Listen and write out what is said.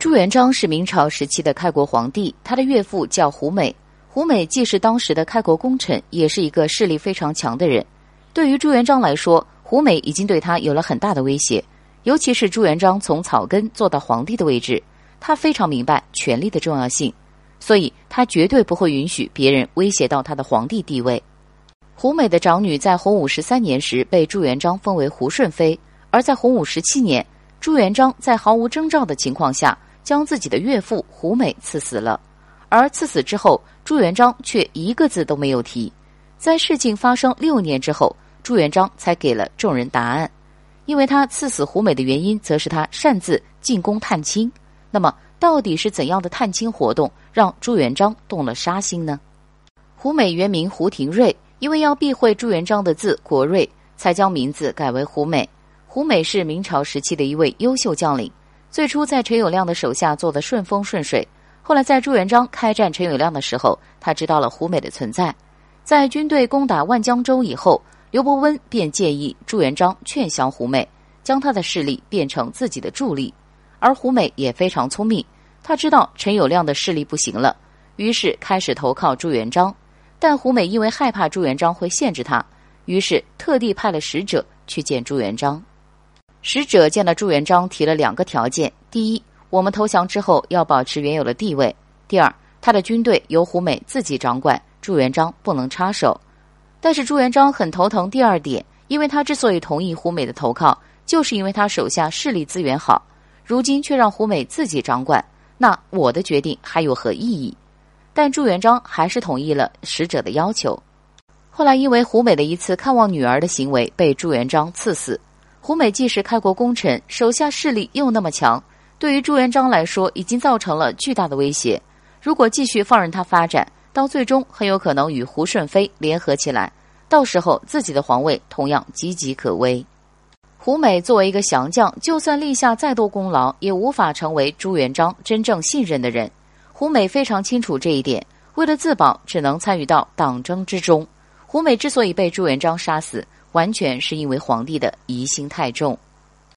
朱元璋是明朝时期的开国皇帝，他的岳父叫胡美。胡美既是当时的开国功臣，也是一个势力非常强的人。对于朱元璋来说，胡美已经对他有了很大的威胁。尤其是朱元璋从草根做到皇帝的位置，他非常明白权力的重要性，所以他绝对不会允许别人威胁到他的皇帝地位。胡美的长女在洪武十三年时被朱元璋封为胡顺妃，而在洪武十七年，朱元璋在毫无征兆的情况下将自己的岳父胡美赐死了。而赐死之后，朱元璋却一个字都没有提。在事情发生六年之后，朱元璋才给了众人答案。因为他赐死胡美的原因，则是他擅自进宫探亲。那么，到底是怎样的探亲活动让朱元璋动了杀心呢？胡美原名胡廷瑞，因为要避讳朱元璋的字国瑞，才将名字改为胡美。胡美是明朝时期的一位优秀将领，最初在陈友谅的手下做得顺风顺水。后来在朱元璋开战陈友谅的时候，他知道了胡美的存在。在军队攻打万江州以后。刘伯温便建议朱元璋劝降胡美，将他的势力变成自己的助力。而胡美也非常聪明，他知道陈友谅的势力不行了，于是开始投靠朱元璋。但胡美因为害怕朱元璋会限制他，于是特地派了使者去见朱元璋。使者见了朱元璋，提了两个条件：第一，我们投降之后要保持原有的地位；第二，他的军队由胡美自己掌管，朱元璋不能插手。但是朱元璋很头疼。第二点，因为他之所以同意胡美的投靠，就是因为他手下势力资源好。如今却让胡美自己掌管，那我的决定还有何意义？但朱元璋还是同意了使者的要求。后来因为胡美的一次看望女儿的行为，被朱元璋赐死。胡美既是开国功臣，手下势力又那么强，对于朱元璋来说，已经造成了巨大的威胁。如果继续放任他发展，到最终很有可能与胡顺妃联合起来，到时候自己的皇位同样岌岌可危。胡美作为一个降将，就算立下再多功劳，也无法成为朱元璋真正信任的人。胡美非常清楚这一点，为了自保，只能参与到党争之中。胡美之所以被朱元璋杀死，完全是因为皇帝的疑心太重。